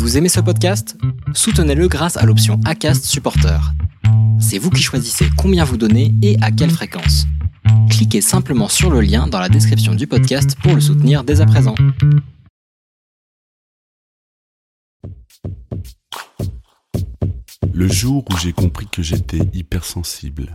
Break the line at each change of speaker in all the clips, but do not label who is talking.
Vous aimez ce podcast? Soutenez-le grâce à l'option ACAST Supporter. C'est vous qui choisissez combien vous donnez et à quelle fréquence. Cliquez simplement sur le lien dans la description du podcast pour le soutenir dès à présent.
Le jour où j'ai compris que j'étais hypersensible,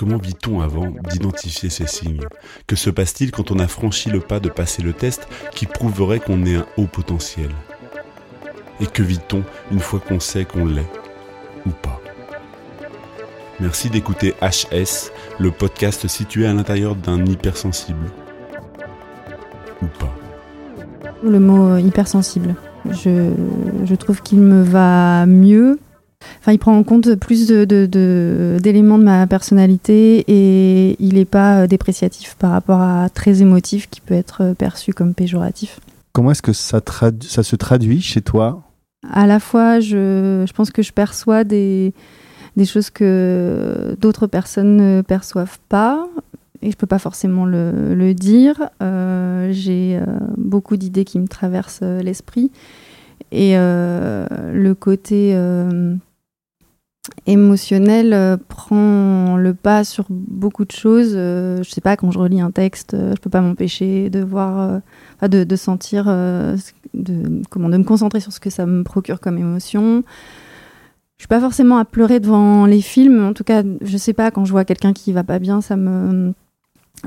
Comment vit-on avant d'identifier ces signes? Que se passe-t-il quand on a franchi le pas de passer le test qui prouverait qu'on est un haut potentiel? Et que vit-on une fois qu'on sait qu'on l'est ou pas? Merci d'écouter HS, le podcast situé à l'intérieur d'un hypersensible. Ou pas.
Le mot hypersensible. Je, je trouve qu'il me va mieux Enfin, il prend en compte plus d'éléments de, de, de, ma personnalité et il n'est pas euh, dépréciatif par rapport à très émotif qui peut être euh, perçu comme péjoratif.
Comment est-ce que ça, ça, se traduit chez toi?
À la fois, je, je, pense que je perçois des, des choses que d'autres personnes ne perçoivent pas et je ne peux pas forcément le, le dire. Euh, J'ai euh, beaucoup d'idées qui me traversent euh, l'esprit et le côté émotionnel euh, prend le pas sur beaucoup de choses. Euh, je sais pas, quand je relis un texte, euh, je peux pas m'empêcher de voir, de, de, sentir, de, comment, de me concentrer sur ce que ça me procure comme émotion. Je suis pas forcément à pleurer devant les films. En tout cas, je sais pas, quand je vois quelqu'un qui va pas bien, ça me.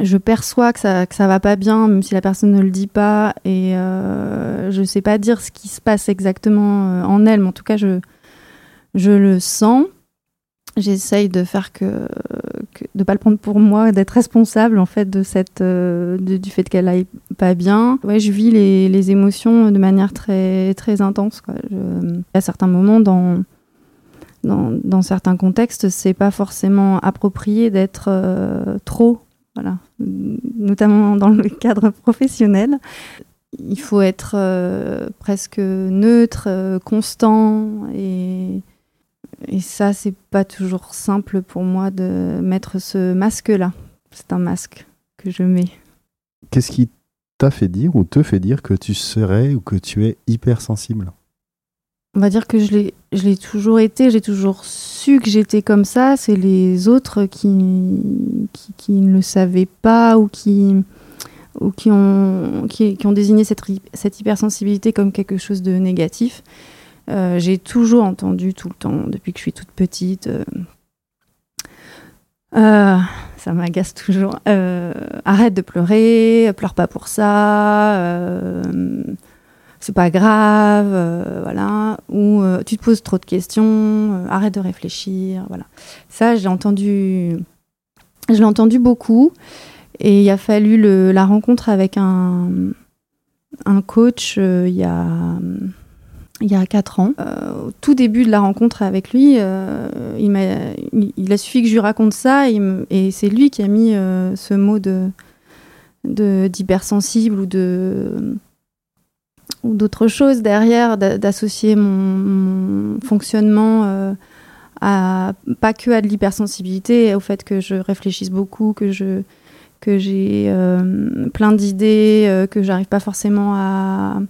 Je perçois que ça, que va pas bien, même si la personne ne le dit pas. Et je sais pas dire ce qui se passe exactement en elle, mais en tout cas, je le sens. J'essaye de faire que, que de pas le prendre pour moi, d'être responsable en fait de cette euh, du fait qu'elle aille pas bien. Ouais, je vis les, les émotions de manière très très intense. Quoi. À certains moments dans dans, dans certains contextes, c'est pas forcément approprié d'être euh, trop, voilà, notamment dans le cadre professionnel. Il faut être euh, presque neutre, constant et et ça, c'est pas toujours simple pour moi de mettre ce masque-là. C'est un masque que je mets.
Qu'est-ce qui t'a fait dire ou te fait dire que tu serais ou que tu es hypersensible?
On va dire que je l'ai, toujours été, j'ai toujours su que j'étais comme ça. C'est les autres qui, qui, qui, ne le savaient pas ou qui, ou qui, ont, qui, qui ont désigné cette, cette hypersensibilité comme quelque chose de négatif. Euh, j'ai toujours entendu tout le temps, depuis que je suis toute petite, euh, euh, ça m'agace toujours, arrête de pleurer, pleure pas pour ça, c'est pas grave, voilà, ou tu te poses trop de questions, arrête de réfléchir, voilà. Ça, j'ai entendu, je l'ai entendu beaucoup, et il a fallu la rencontre avec un, un coach il y a il y a 4 ans. Euh, au tout début de la rencontre avec lui, euh, il, a, suffi que je lui raconte ça et, c'est lui qui a mis euh, ce mot de d'hypersensible ou de ou d'autres derrière, d'associer mon, fonctionnement à pas que à de l'hypersensibilité, au fait que je réfléchisse beaucoup, que que j'ai plein d'idées, que j'arrive pas forcément à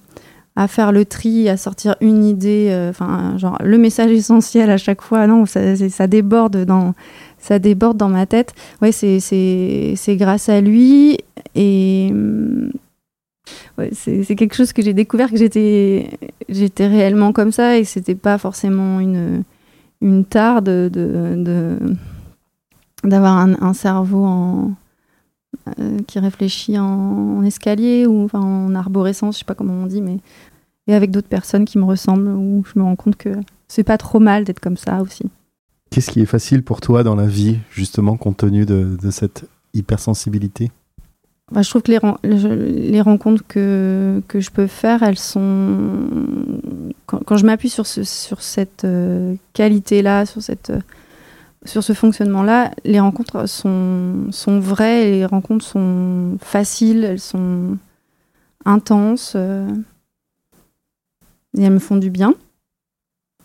à faire le tri, à sortir une idée, euh, enfin, genre le message essentiel à chaque fois. Non, ça, déborde dans, ça déborde dans ma tête. Ouais, c'est, c'est, grâce à lui et c'est, quelque chose que j'ai découvert que j'étais, j'étais réellement comme ça et c'était pas forcément une, une tare de, d'avoir un cerveau en euh, qui réfléchit en, en, escalier ou enfin, en arborescence, je sais pas comment on dit, mais et avec d'autres personnes qui me ressemblent où je me rends compte que c'est pas trop mal d'être comme ça aussi.
Qu'est-ce qui est facile pour toi dans la vie, justement, compte tenu de, de cette hypersensibilité?
Bah, je trouve que les, ren- le- les rencontres que, que je peux faire, elles sont. Quand, quand je m'appuie sur, ce, sur cette euh, qualité-là, sur, cette, euh, sur ce fonctionnement-là, les rencontres sont, sont vraies, les rencontres sont faciles, elles sont intenses. euh, et elles me font du bien.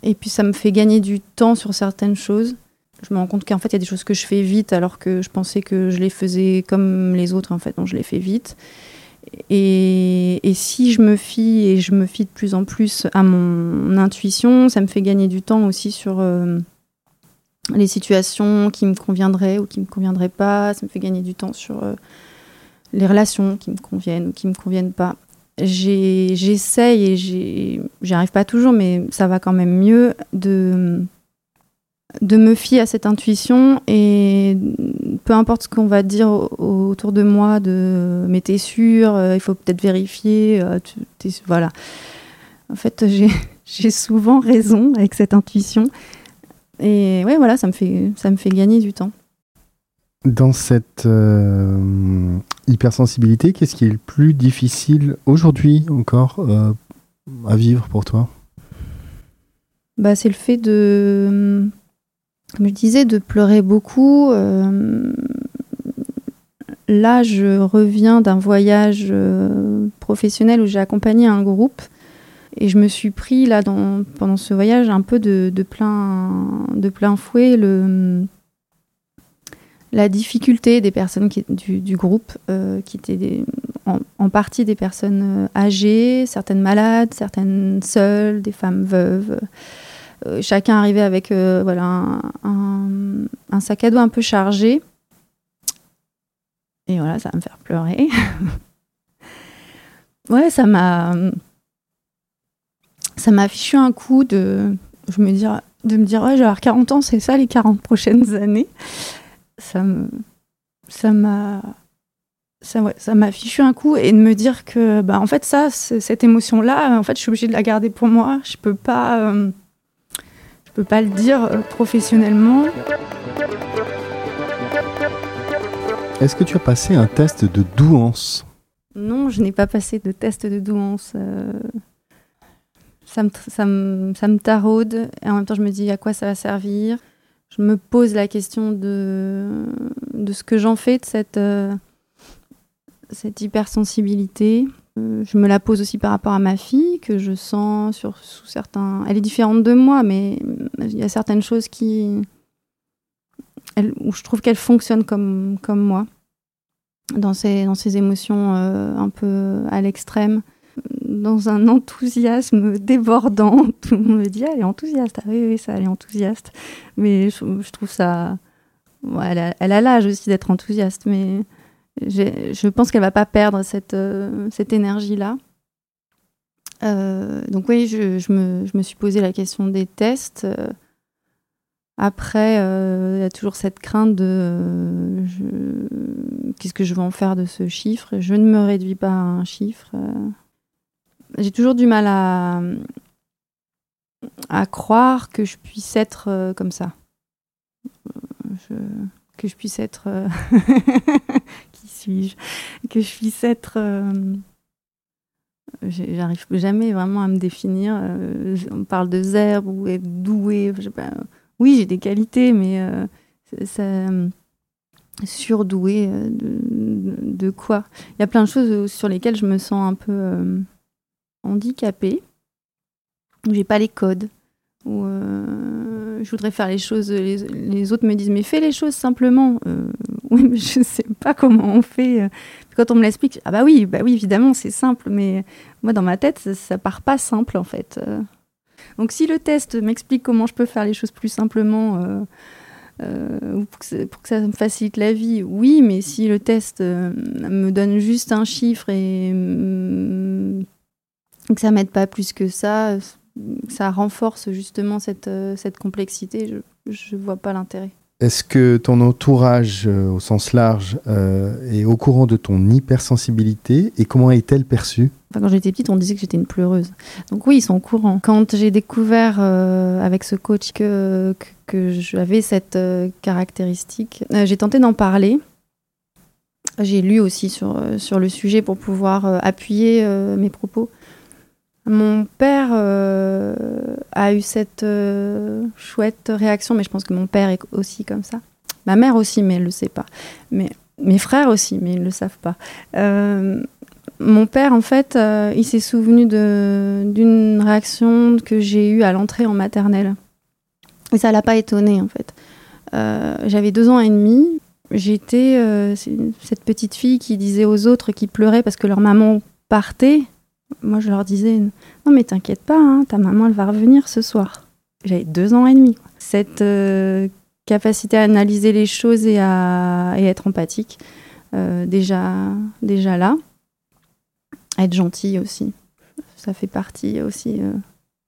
Et puis ça me fait gagner du temps sur certaines choses. Je me rends compte qu'en fait, il y a des choses que je fais vite alors que je pensais que je les faisais comme les autres. En fait, non, je les fais vite. Et, et si je me fie, et je me fie de plus en plus à mon intuition, ça me fait gagner du temps aussi sur euh, les situations qui me conviendraient ou qui me conviendraient pas. Ça me fait gagner du temps sur euh, les relations qui me conviennent ou qui me conviennent pas. J'essaye et j'y arrive pas toujours, mais ça va quand même mieux de de me fier à cette intuition et peu importe ce qu'on va dire au- autour de moi de mais t'es sûr euh, il faut peut-être vérifier euh, voilà en fait j'ai souvent raison avec cette intuition et ouais voilà ça me fait ça me fait gagner du temps
Dans cette euh, hypersensibilité, qu'est-ce qui est le plus difficile aujourd'hui encore euh, à vivre pour toi?
Bah, c'est le fait de, comme je disais, de pleurer beaucoup. Euh, là, je reviens d'un voyage professionnel où j'ai accompagné un groupe et je me suis pris là pendant ce voyage un peu de, plein, de plein fouet le, la difficulté des personnes du, groupe euh, qui étaient en, partie des personnes euh, âgées, certaines malades, certaines seules, des femmes veuves. Euh, chacun arrivait avec voilà, un, un- un sac à dos un peu chargé. Et voilà, ça va me faire pleurer. ouais, ça m'a. Ça m'a fichu un coup de, je me dire, de me dire, ouais, je vais avoir 40 ans, c'est ça les 40 prochaines années. Ça me. Ça m'a. Ça, ouais, ça m'a fichu un coup et de me dire que, bah, en fait, ça, c'est- cette émotion-là, en fait, je suis obligée de la garder pour moi. Je peux pas. euh, je peux pas le dire euh, professionnellement.
Est-ce que tu as passé un test de douance?
Non, je n'ai pas passé de test de douance. euh, Ça me, ça, me, ça me taraude et en même temps je me dis à quoi ça va servir? Je me pose la question de, de ce que j'en fais de cette, euh, cette hypersensibilité. Euh, je me la pose aussi par rapport à ma fille que je sens sur, sous certains... Elle est différente de moi mais il y a certaines choses qui... Elle, où je trouve qu'elle fonctionne comme, comme moi dans ses, dans ses émotions euh, un peu à l'extrême, dans un enthousiasme débordant. Tout le monde me dit, elle est enthousiaste. Ah oui, oui, ça, elle est enthousiaste. Mais je, trouve ça... elle a l'âge aussi d'être enthousiaste, mais je pense qu'elle va pas perdre cette, euh, énergie-là. Euh, donc oui, je, me, suis posé la question des tests. Euh, Après, il y a toujours cette crainte de qu'est-ce que je vais en faire de ce chiffre? Je ne me réduis pas à un chiffre. J'ai toujours du mal à, à croire que je puisse être euh, comme ça. Euh, que je puisse être... euh, qui suis-je? Que je puisse être... J'arrive jamais vraiment à me définir. on parle de zèbre ou être doué. Oui, j'ai des qualités, mais ça, surdoué de, quoi? Il y a plein de choses sur lesquelles je me sens un peu handicapée. Où j'ai pas les codes. Où euh, je voudrais faire les choses. Les, les autres me disent mais fais les choses simplement. Euh, oui, mais je sais pas comment on fait. euh. Quand on me l'explique, ah bah oui, bah oui, évidemment, c'est simple, mais moi dans ma tête, ça, ça part pas simple en fait. Euh, Donc si le test m'explique comment je peux faire les choses plus simplement, ou pour, que ça, me facilite la vie, oui, mais si le test me donne juste un chiffre et mm, que ça m'aide pas plus que ça, que ça renforce justement cette, euh, cette complexité, je, je vois pas l'intérêt.
Est-ce que ton entourage, euh, au sens large, euh, est au courant de ton hypersensibilité et comment est-elle perçue?
Enfin, quand j'étais petite, on disait que j'étais une pleureuse. Donc oui, ils sont au courant. Quand j'ai découvert euh, avec ce coach que, que, que j'avais cette euh, caractéristique, euh, j'ai tenté d'en parler. J'ai lu aussi sur, sur le sujet pour pouvoir appuyer mes propos. Mon père a eu cette chouette réaction, mais je pense que mon père est aussi comme ça. Ma mère aussi, mais elle ne le sait pas. Mais mes frères aussi, mais ils ne le savent pas. Euh, mon père, en fait, euh, il s'est souvenu d'une réaction que j'ai eue à l'entrée en maternelle. Et ça l'a pas étonné, en fait. Euh, j'avais deux ans et demi. J'étais cette petite fille qui disait aux autres qui pleuraient parce que leur maman partait. Moi, je leur disais Non, mais t'inquiète pas, hein, ta maman, elle va revenir ce soir. J'avais deux ans et demi. Cette capacité à analyser les choses et à être empathique, euh, déjà, déjà là. Être gentil aussi, ça fait partie aussi euh,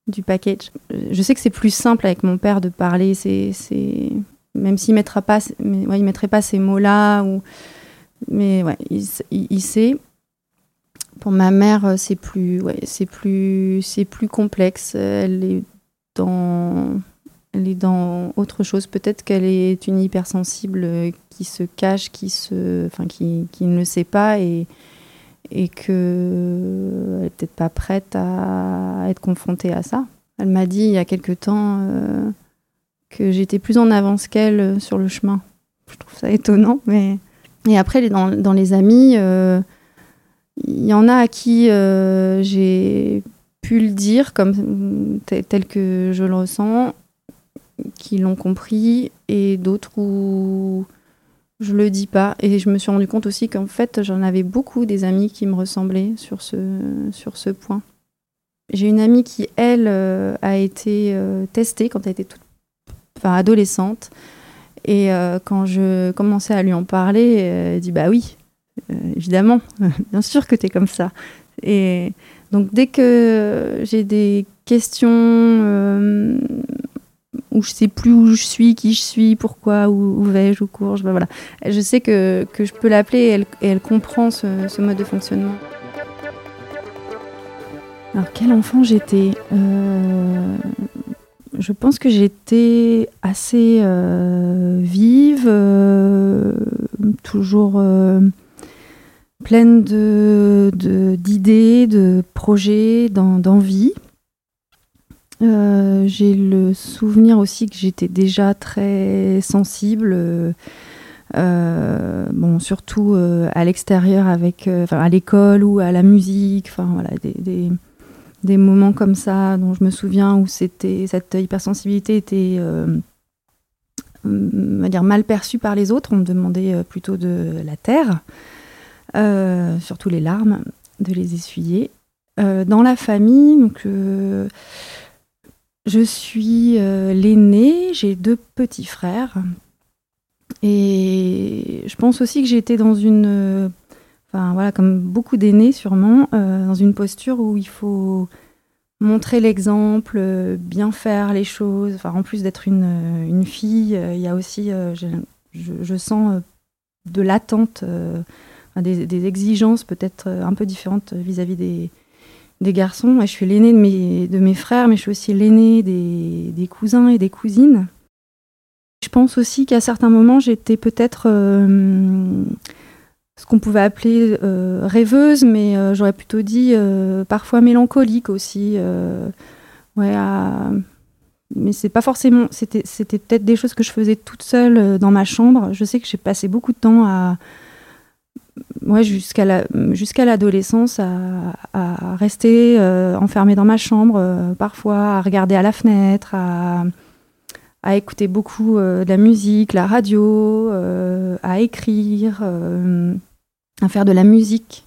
du package. Je sais que c'est plus simple avec mon père de parler, c'est, même s'il ne mettrait pas ces mots-là, ou, mais ouais, il, sait. Pour ma mère, c'est plus, ouais, c'est plus, c'est plus complexe. Elle est dans elle est dans autre chose. Peut-être qu'elle est une hypersensible euh, qui se cache, qui, se, enfin, qui, qui ne le sait pas et, et qu'elle n'est peut-être pas prête à être confrontée à ça. Elle m'a dit il y a quelque temps euh, que j'étais plus en avance qu'elle sur le chemin. Je trouve ça étonnant. Mais... Et après, dans, dans les amis, euh, il y en a à qui j'ai pu le dire comme tel que je le ressens qui l'ont compris et d'autres où je le dis pas. Et je me suis rendu compte aussi qu'en fait, j'en avais beaucoup des amis qui me ressemblaient sur ce, sur ce point. J'ai une amie qui, elle, euh, a été euh, testée quand elle était toute, enfin, adolescente. Et euh, quand je commençais à lui en parler, elle dit Bah oui, évidemment, bien sûr que tu es comme ça. Et donc, dès que j'ai des questions où je sais plus où je suis, qui je suis, pourquoi, où, vais-je, où cours. Ben voilà. Je sais que, que je peux l'appeler et elle, comprend ce, ce, mode de fonctionnement. Alors, quel enfant j'étais? Euh, Je pense que j'étais assez euh, vive, euh, toujours pleine d'idées, de, de projets, d'envie. Euh, j'ai le souvenir aussi que j'étais déjà très sensible, euh, bon, surtout euh, à l'extérieur, à l'école ou à la musique, voilà, des, des, des, moments comme ça dont je me souviens où cette hypersensibilité était dire mal perçue par les autres. On me demandait plutôt de la terre, surtout les larmes, de les essuyer. dans la famille, donc je suis euh, l'aînée, j'ai deux petits frères. Et je pense aussi que j'ai été dans une. Euh, enfin, voilà, comme beaucoup d'aînés, sûrement, euh, dans une posture où il faut montrer l'exemple, bien faire les choses. Enfin, en plus d'être une, fille, il y a aussi. Je, sens de l'attente, des, des, exigences peut-être un peu différentes vis-à-vis des, garçons. je suis l'aîné de mes, de mes frères, mais je suis aussi l'aîné des, des, cousins et des cousines. Je pense aussi qu'à certains moments, j'étais peut-être euh, ce qu'on pouvait appeler euh, rêveuse, mais euh, j'aurais plutôt dit parfois mélancolique aussi. ouais, mais c'est pas forcément. C'était peut-être des choses que je faisais toute seule dans ma chambre. Je sais que j'ai passé beaucoup de temps à ouais, jusqu'à la, jusqu'à l'adolescence à, rester euh, enfermée dans ma chambre, euh, parfois à regarder à la fenêtre, à, à écouter beaucoup euh, de la musique, la radio, à écrire, à faire de la musique.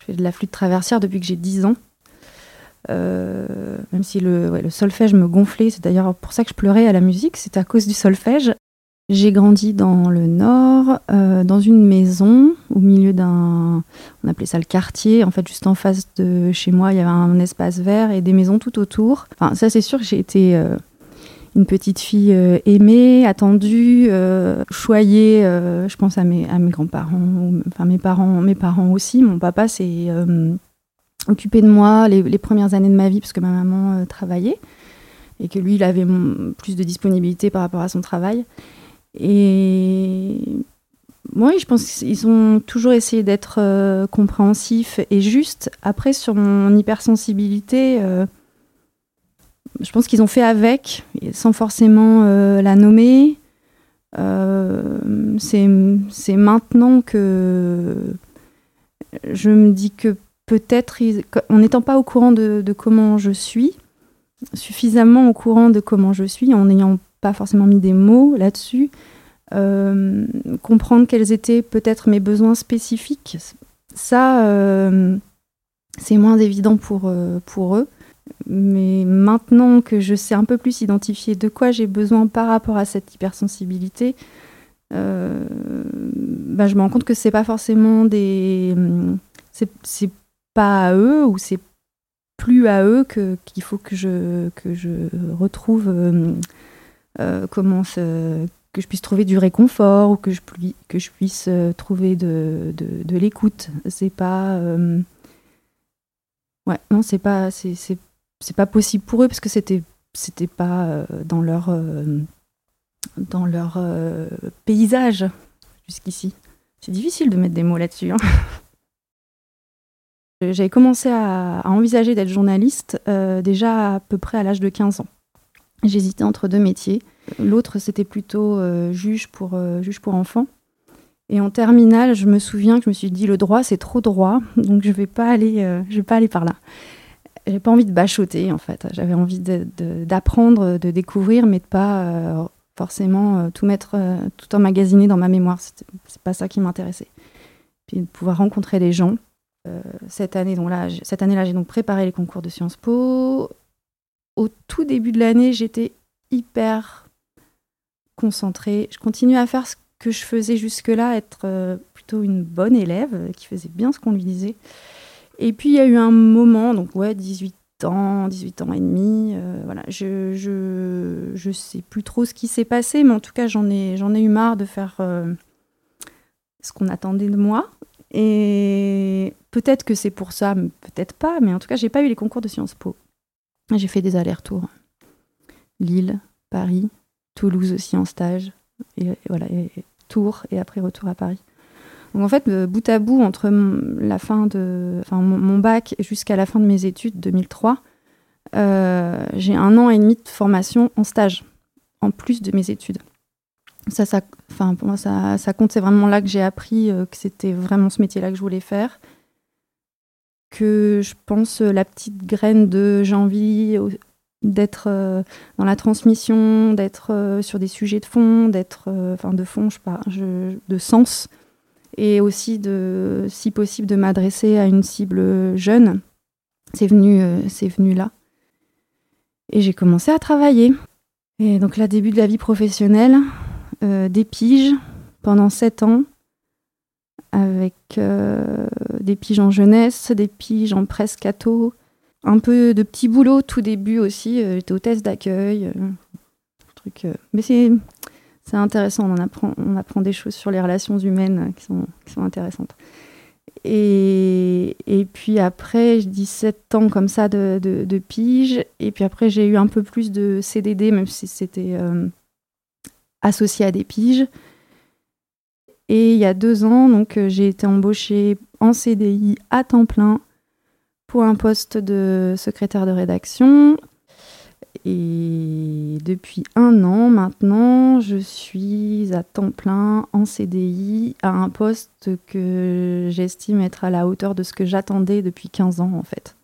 Je fais de la flûte traversière depuis que j'ai 10 ans. même si le, le solfège me gonflait, c'est d'ailleurs pour ça que je pleurais à la musique, c'est à cause du solfège. J'ai grandi dans le nord, euh, dans une maison au milieu d'un, on appelait ça le quartier. En fait, juste en face de chez moi, il y avait un espace vert et des maisons tout autour. Enfin, ça, c'est sûr que j'ai été euh, une petite fille euh, aimée, attendue, choyée. je pense à mes, grands-parents, enfin mes parents, mes parents aussi. Mon papa s'est occupé de moi les, les, premières années de ma vie parce que ma maman travaillait et que lui, il avait plus de disponibilité par rapport à son travail. Et Oui, je pense qu'ils ont toujours essayé d'être euh, compréhensifs et justes. Après, sur mon hypersensibilité, euh, je pense qu'ils ont fait avec, sans forcément euh, la nommer. C'est maintenant que je me dis que peut-être, en n'étant pas au courant de, comment je suis, suffisamment au courant de comment je suis, en n'ayant pas forcément mis des mots là-dessus, euh, comprendre quels étaient peut-être mes besoins spécifiques, ça, euh, c'est moins évident pour, euh, pour eux. Mais maintenant que je sais un peu plus identifier de quoi j'ai besoin par rapport à cette hypersensibilité, bah, je me rends compte que c'est pas forcément des. C'est pas à eux ou c'est plus à eux qu'il faut que je, que je retrouve comment se, que je puisse trouver du réconfort ou que je, puisse euh, trouver de, l'écoute. C'est pas. Euh, ouais, non, c'est pas, c'est, pas possible pour eux parce que c'était, c'était pas euh, dans leur, dans leur paysage jusqu'ici. C'est difficile de mettre des mots là-dessus. Hein. J'avais commencé à envisager d'être journaliste déjà à peu près à l'âge de 15 ans. J'hésitais entre deux métiers. L'autre, c'était plutôt euh, juge, pour, euh, juge pour enfants. Et en terminale, je me souviens que je me suis dit le droit, c'est trop droit, donc je vais pas aller, euh, vais pas aller par là. J'avais pas envie de bachoter en fait. J'avais envie d'apprendre, de, découvrir, mais de pas forcément tout mettre, tout emmagasiner dans ma mémoire. C'est pas ça qui m'intéressait. Puis de pouvoir rencontrer les gens. cette année, année-là, j'ai donc préparé les concours de Sciences Po. Au tout début de l'année, j'étais hyper concentrée. Je continue à faire ce que je faisais jusque-là, être euh, plutôt une bonne élève euh, qui faisait bien ce qu'on lui disait. Et puis il y a eu un moment, donc ouais, 18 ans, 18 ans et demi, euh, voilà, je, je, je, sais plus trop ce qui s'est passé, mais en tout cas j'en ai, j'en ai eu marre de faire ce qu'on attendait de moi. Et peut-être que c'est pour ça, peut-être pas, mais en tout cas j'ai pas eu les concours de Sciences Po. J'ai fait des allers-retours. Lille, Paris, Toulouse aussi en stage, et, voilà, et, Tours, et après retour à Paris. Donc en fait, bout à bout, entre la fin de, enfin, mon, bac jusqu'à la fin de mes études, 2003, euh, j'ai un an et demi de formation en stage, en plus de mes études. Ça, ça, enfin, pour moi, ça, ça compte. C'est vraiment là que j'ai appris euh, que c'était vraiment ce métier-là que je voulais faire. Que je pense la petite graine de j'ai envie d'être euh, dans la transmission, d'être euh, sur des sujets de fond, d'être, euh, enfin de fond, je, pas, de sens, et aussi de, si possible, de m'adresser à une cible jeune. C'est venu, c'est venu là. Et j'ai commencé à travailler. Et donc là, début de la vie professionnelle, des piges pendant sept ans, avec des piges en jeunesse, des piges en presque ato, un peu de petit boulot tout début aussi. Euh, j'étais hôtesse d'accueil. Euh, truc, euh, mais c'est c'est intéressant. On en apprend, on apprend des choses sur les relations humaines qui sont, qui sont intéressantes. Et, et, puis après, 17 ans comme ça de, de, pige. Et puis après, j'ai eu un peu plus de CDD, même si c'était associé à des piges. Et il y a deux ans, donc j'ai été embauchée en CDI à temps plein pour un poste de secrétaire de rédaction. Et depuis un an maintenant, je suis à temps plein en CDI à un poste que j'estime être à la hauteur de ce que j'attendais depuis 15 ans en fait.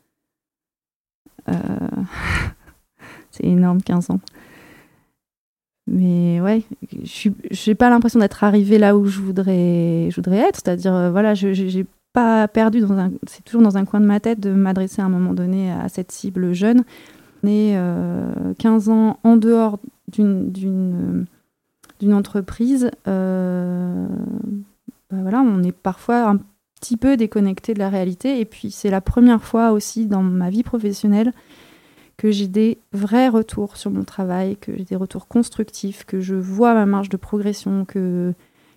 Euh, c'est énorme 15 ans. Mais ouais, je n'ai pas l'impression d'être arrivée là où je voudrais, je voudrais être. C'est-à-dire, euh, voilà, j'ai pas perdu, dans un, c'est toujours dans un coin de ma tête de m'adresser à un moment donné à cette cible jeune. On est 15 euh, ans en dehors d'une, d'une, d'une entreprise. Euh, bah voilà, on est parfois un petit peu déconnecté de la réalité. Et puis c'est la première fois aussi dans ma vie professionnelle que j'ai des vrais retours sur mon travail, que j'ai des retours constructifs, que je vois ma marge de progression, que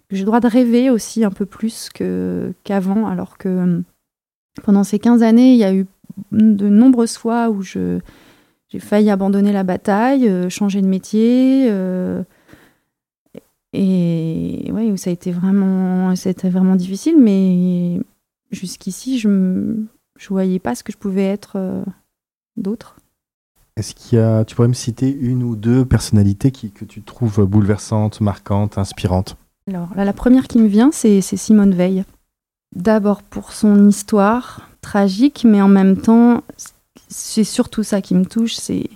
j'ai le droit de rêver aussi un peu plus qu'avant, alors que euh, pendant ces 15 années, il y a eu de nombreuses fois où j'ai failli abandonner la bataille, euh, changer de métier. Euh, Et où ça a été vraiment, c'était vraiment difficile, mais jusqu'ici, je ne voyais pas ce que je pouvais être euh, d'autre.
Est-ce qu'il y a, tu pourrais me citer une ou deux personnalités que tu trouves bouleversantes, marquantes, inspirantes?
Alors, là, la première qui me vient, c'est Simone Veil. D'abord pour son histoire tragique, mais en même temps, c'est surtout ça qui me touche, c'est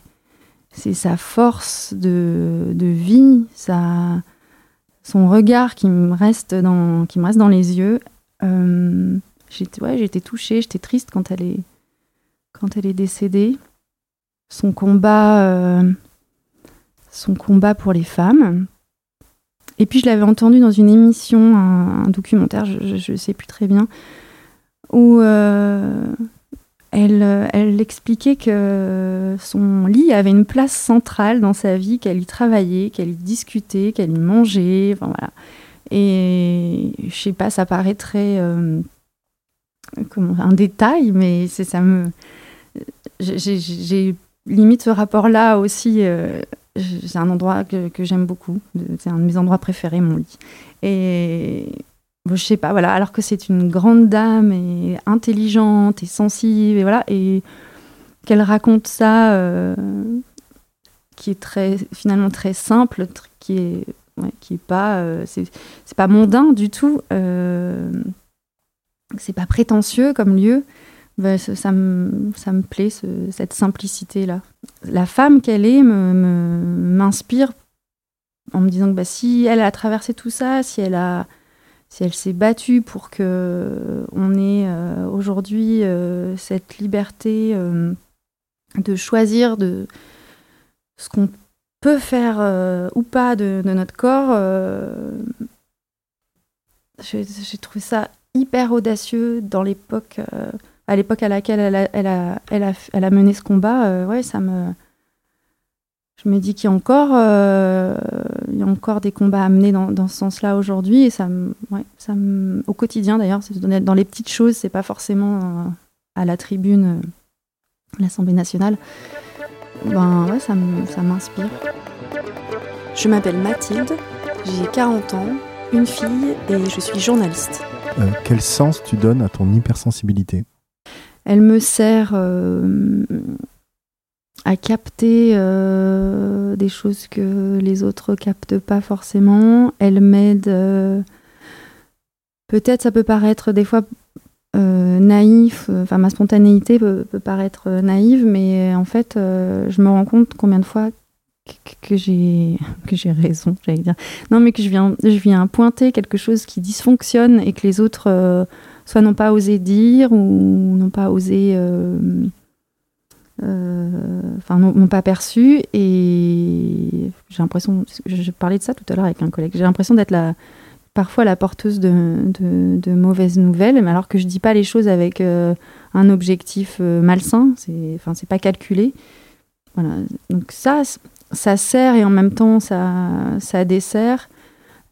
sa force de, vie, son regard qui me reste dans, les yeux. Euh, j'étais touchée, j'étais triste quand elle est décédée son combat, euh, son combat pour les femmes. Et puis je l'avais entendu dans une émission, un, documentaire, je ne sais plus très bien, où euh, elle, elle expliquait que son lit avait une place centrale dans sa vie, qu'elle y travaillait, qu'elle y discutait, qu'elle y mangeait, enfin voilà. Et je sais pas, ça paraît très euh, comment, un détail, mais c'est ça me j'ai limite ce rapport-là aussi, euh, c'est un endroit que, j'aime beaucoup. C'est un de mes endroits préférés, mon lit. Et je sais pas, voilà, alors que c'est une grande dame et intelligente et sensible, et voilà, et qu'elle raconte ça, euh, qui est très, finalement très simple, qui est, qui est pas, euh, c'est pas mondain du tout, c'est pas prétentieux comme lieu. Bah, ça, me, ça me plaît, cette simplicité-là. La femme qu'elle est m'inspire en me disant que bah, si elle a traversé tout ça, si elle a si elle s'est battue pour que on ait euh, aujourd'hui euh, cette liberté euh, de choisir de ce qu'on peut faire ou pas de notre corps, j'ai trouvé ça hyper audacieux dans l'époque à l'époque à laquelle elle a, elle a, elle a, elle a mené ce combat, euh, ouais, ça me. Je me dis qu'il y a encore, euh, il y a encore des combats à mener dans, dans ce sens-là aujourd'hui, et ça me, ouais, ça me, au quotidien d'ailleurs, dans les petites choses, c'est pas forcément euh, à la tribune, l'Assemblée nationale. Ben ouais, ça m'inspire.
Je m'appelle Mathilde, j'ai 40 ans, une fille et je suis journaliste.
quel sens tu donnes à ton hypersensibilité?
Elle me sert euh, à capter euh, des choses que les autres captent pas forcément. Elle m'aide. Euh, peut-être ça peut paraître des fois naïf, enfin ma spontanéité peut, paraître naïve, mais en fait, je me rends compte combien de fois que, j'ai que j'ai raison, j'allais dire. Non, mais que je viens je viens pointer quelque chose qui dysfonctionne et que les autres soit n'ont pas osé dire ou n'ont pas osé, euh, euh, enfin n'ont pas perçu. Et j'ai l'impression, je, parlais de ça tout à l'heure avec un collègue, j'ai l'impression d'être la, parfois la porteuse de, mauvaises nouvelles, mais alors que je dis pas les choses avec euh, un objectif malsain, c'est, enfin c'est pas calculé. Voilà. Donc ça, ça sert et en même temps ça, ça dessert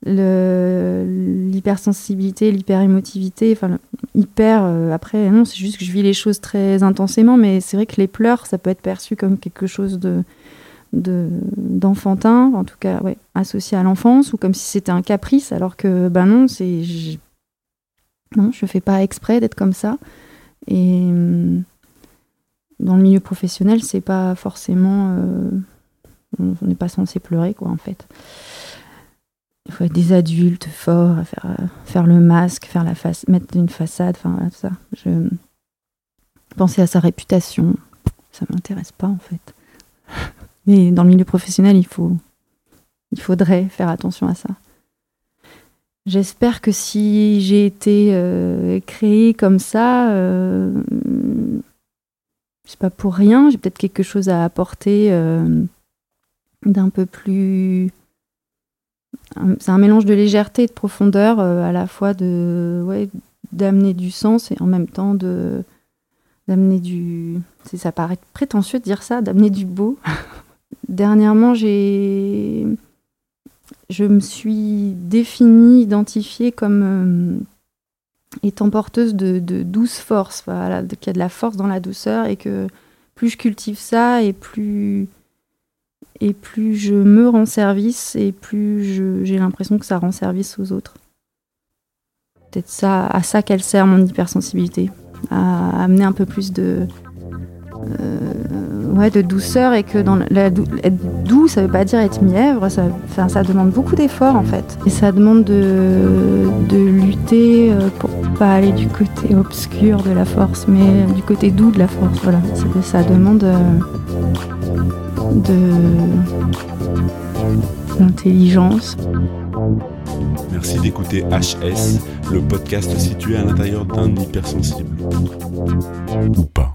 l'hypersensibilité, l'hyperémotivité, enfin hyper. Euh, après, non, c'est juste que je vis les choses très intensément, mais c'est vrai que les pleurs, ça peut être perçu comme quelque chose de d'enfantin, en tout cas, ouais, associé à l'enfance, ou comme si c'était un caprice, alors que ben non, c'est non, je fais pas exprès d'être comme ça. Et dans le milieu professionnel, c'est pas forcément, euh, on n'est pas censé pleurer, quoi, en fait. Il faut être des adultes forts, faire, euh, faire le masque, faire la face, mettre une façade, enfin tout ça. Penser à sa réputation, ça m'intéresse pas en fait. Mais dans le milieu professionnel, il faut, il faudrait faire attention à ça. J'espère que si j'ai été euh, créée comme ça, euh, c'est pas pour rien. J'ai peut-être quelque chose à apporter euh, d'un peu plus c'est un mélange de légèreté et de profondeur, euh, à la fois de d'amener du sens et en même temps de d'amener du. Ça paraît prétentieux de dire ça, d'amener du beau. Dernièrement, j'ai je me suis définie, identifiée comme euh, étant porteuse de, douce force, qu'il y a de la force dans la douceur et que plus je cultive ça et plus et plus je me rends service et plus j'ai l'impression que ça rend service aux autres. Peut-être ça, à ça qu'elle sert mon hypersensibilité, à amener un peu plus de, euh, ouais, de douceur et que dans être doux, ça veut pas dire être mièvre, ça, ça demande beaucoup d'efforts en fait. Et ça demande de, de lutter euh, pour pas aller du côté obscur de la force, mais du côté doux de la force. Voilà, ça demande euh, de d'intelligence.
Merci d'écouter HS, le podcast situé à l'intérieur d'un hypersensible. Ou pas.